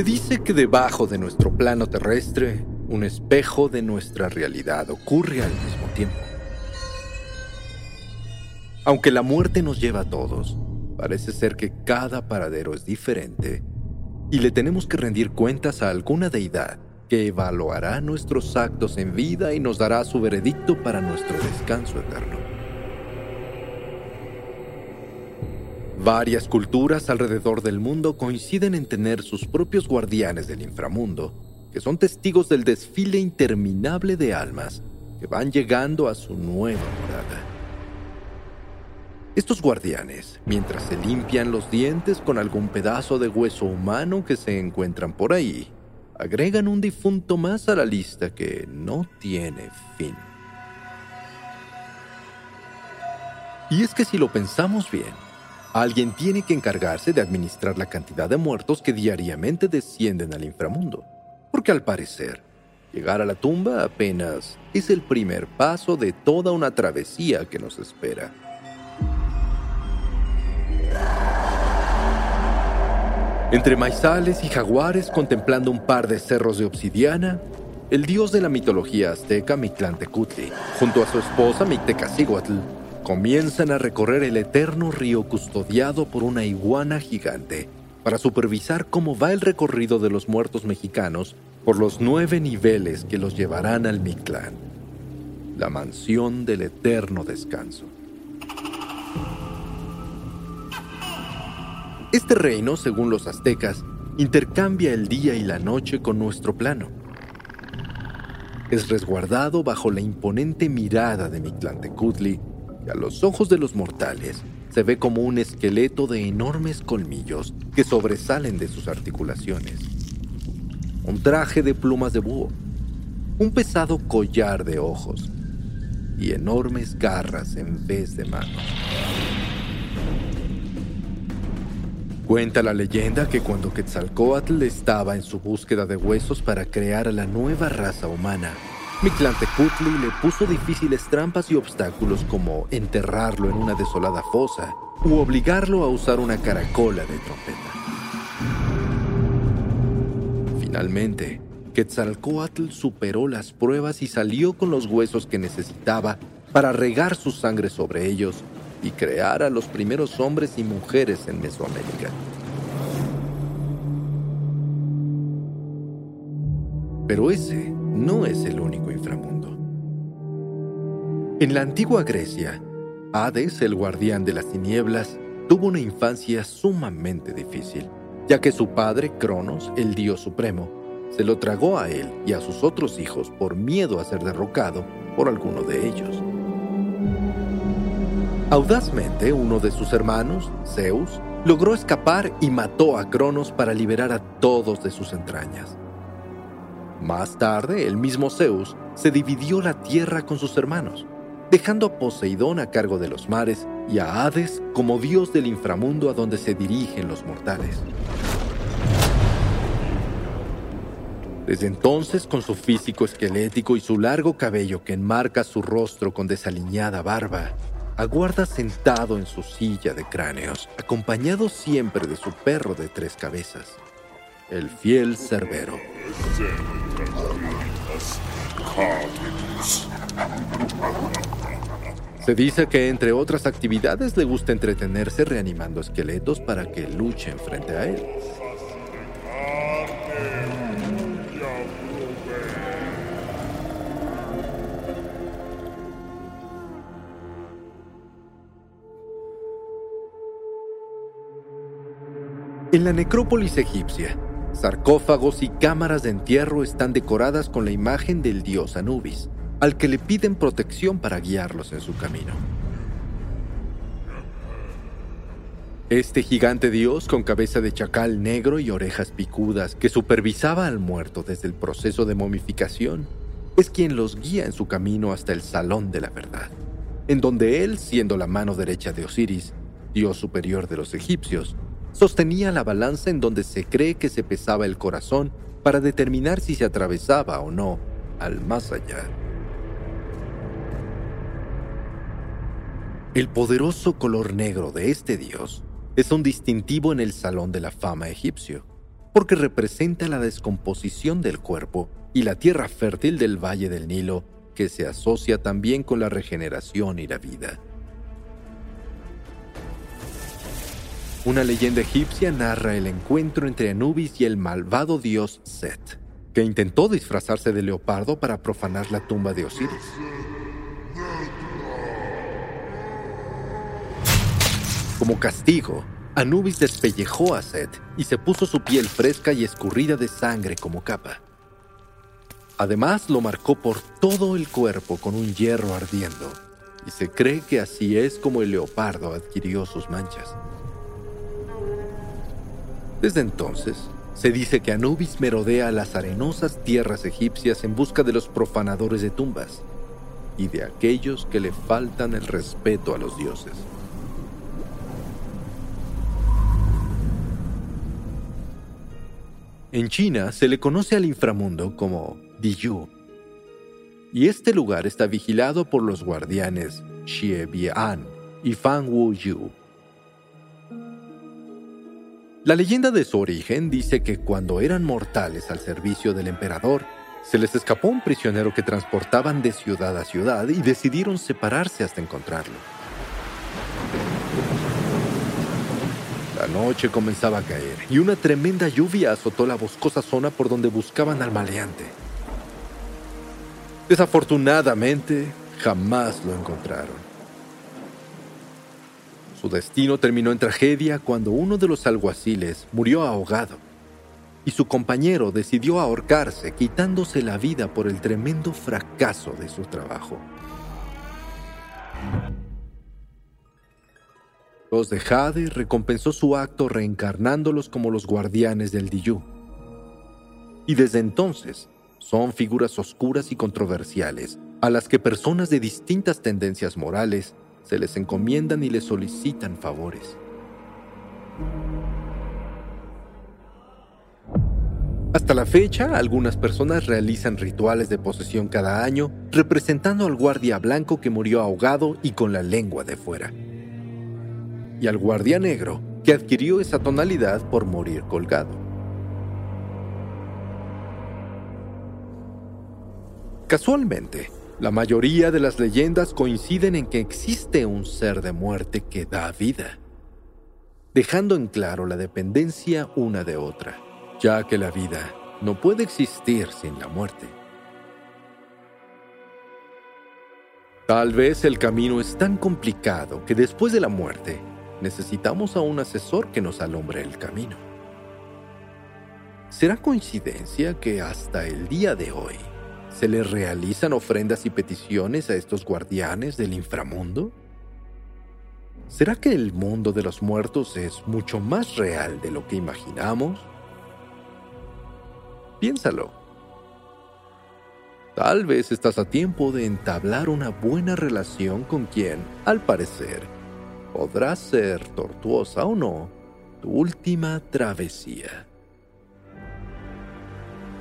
Se dice que debajo de nuestro plano terrestre, un espejo de nuestra realidad ocurre al mismo tiempo. Aunque la muerte nos lleva a todos, parece ser que cada paradero es diferente y le tenemos que rendir cuentas a alguna deidad que evaluará nuestros actos en vida y nos dará su veredicto para nuestro descanso eterno. Varias culturas alrededor del mundo coinciden en tener sus propios guardianes del inframundo, que son testigos del desfile interminable de almas que van llegando a su nueva morada. Estos guardianes, mientras se limpian los dientes con algún pedazo de hueso humano que se encuentran por ahí, agregan un difunto más a la lista que no tiene fin. Y es que si lo pensamos bien, Alguien tiene que encargarse de administrar la cantidad de muertos que diariamente descienden al inframundo. Porque al parecer, llegar a la tumba apenas es el primer paso de toda una travesía que nos espera. Entre maizales y jaguares contemplando un par de cerros de obsidiana, el dios de la mitología azteca Mictlantecutli, junto a su esposa Mictecacihuatl, comienzan a recorrer el eterno río custodiado por una iguana gigante para supervisar cómo va el recorrido de los muertos mexicanos por los nueve niveles que los llevarán al Mictlán, la mansión del eterno descanso. Este reino, según los aztecas, intercambia el día y la noche con nuestro plano. Es resguardado bajo la imponente mirada de Mictlantecutli a los ojos de los mortales se ve como un esqueleto de enormes colmillos que sobresalen de sus articulaciones. Un traje de plumas de búho, un pesado collar de ojos y enormes garras en vez de manos. Cuenta la leyenda que cuando Quetzalcoatl estaba en su búsqueda de huesos para crear a la nueva raza humana, Mictlantecutli le puso difíciles trampas y obstáculos como enterrarlo en una desolada fosa u obligarlo a usar una caracola de trompeta. Finalmente, Quetzalcoatl superó las pruebas y salió con los huesos que necesitaba para regar su sangre sobre ellos y crear a los primeros hombres y mujeres en Mesoamérica. Pero ese no es el único En la antigua Grecia, Hades, el guardián de las tinieblas, tuvo una infancia sumamente difícil, ya que su padre, Cronos, el dios supremo, se lo tragó a él y a sus otros hijos por miedo a ser derrocado por alguno de ellos. Audazmente, uno de sus hermanos, Zeus, logró escapar y mató a Cronos para liberar a todos de sus entrañas. Más tarde, el mismo Zeus se dividió la tierra con sus hermanos, dejando a Poseidón a cargo de los mares y a Hades como dios del inframundo a donde se dirigen los mortales. Desde entonces, con su físico esquelético y su largo cabello que enmarca su rostro con desaliñada barba, aguarda sentado en su silla de cráneos, acompañado siempre de su perro de tres cabezas, el fiel Cerbero. Se dice que entre otras actividades le gusta entretenerse reanimando esqueletos para que luchen frente a él. En la necrópolis egipcia, Sarcófagos y cámaras de entierro están decoradas con la imagen del dios Anubis, al que le piden protección para guiarlos en su camino. Este gigante dios con cabeza de chacal negro y orejas picudas que supervisaba al muerto desde el proceso de momificación es quien los guía en su camino hasta el Salón de la Verdad, en donde él, siendo la mano derecha de Osiris, dios superior de los egipcios, sostenía la balanza en donde se cree que se pesaba el corazón para determinar si se atravesaba o no al más allá. El poderoso color negro de este dios es un distintivo en el Salón de la Fama egipcio, porque representa la descomposición del cuerpo y la tierra fértil del Valle del Nilo, que se asocia también con la regeneración y la vida. Una leyenda egipcia narra el encuentro entre Anubis y el malvado dios Set, que intentó disfrazarse de leopardo para profanar la tumba de Osiris. Como castigo, Anubis despellejó a Set y se puso su piel fresca y escurrida de sangre como capa. Además lo marcó por todo el cuerpo con un hierro ardiendo, y se cree que así es como el leopardo adquirió sus manchas. Desde entonces, se dice que Anubis merodea las arenosas tierras egipcias en busca de los profanadores de tumbas y de aquellos que le faltan el respeto a los dioses. En China se le conoce al inframundo como Diyu, y este lugar está vigilado por los guardianes Xie Bian y Fan Wu Yu. La leyenda de su origen dice que cuando eran mortales al servicio del emperador, se les escapó un prisionero que transportaban de ciudad a ciudad y decidieron separarse hasta encontrarlo. La noche comenzaba a caer y una tremenda lluvia azotó la boscosa zona por donde buscaban al maleante. Desafortunadamente, jamás lo encontraron. Su destino terminó en tragedia cuando uno de los alguaciles murió ahogado y su compañero decidió ahorcarse quitándose la vida por el tremendo fracaso de su trabajo. Los de Jade recompensó su acto reencarnándolos como los guardianes del Diyu. Y desde entonces son figuras oscuras y controversiales a las que personas de distintas tendencias morales se les encomiendan y les solicitan favores. Hasta la fecha, algunas personas realizan rituales de posesión cada año representando al guardia blanco que murió ahogado y con la lengua de fuera y al guardia negro, que adquirió esa tonalidad por morir colgado. Casualmente, la mayoría de las leyendas coinciden en que existe un ser de muerte que da vida, dejando en claro la dependencia una de otra, ya que la vida no puede existir sin la muerte. Tal vez el camino es tan complicado que después de la muerte necesitamos a un asesor que nos alumbre el camino. ¿Será coincidencia que hasta el día de hoy se le realizan ofrendas y peticiones a estos guardianes del inframundo? ¿Será que el mundo de los muertos es mucho más real de lo que imaginamos? Piénsalo. Tal vez estás a tiempo de entablar una buena relación con quien, al parecer, podrá ser tortuosa o no tu última travesía.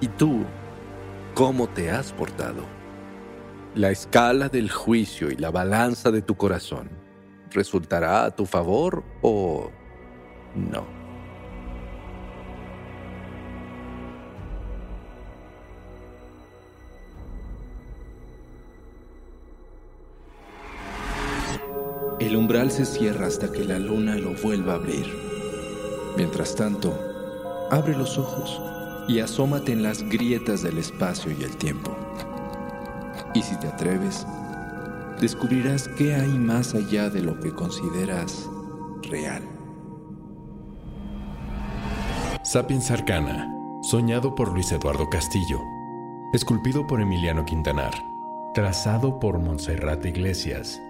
¿Y tú, cómo te has portado? La escala del juicio y la balanza de tu corazón resultará a tu favor o no. El umbral se cierra hasta que la luna lo vuelva a abrir. Mientras tanto, abre los ojos y asómate en las grietas del espacio y el tiempo. Y si te atreves, descubrirás qué hay más allá de lo que consideras real. Sapiens Arcana, soñado por Luis Eduardo Castillo, esculpido por Emiliano Quintanar, trazado por Montserrat Iglesias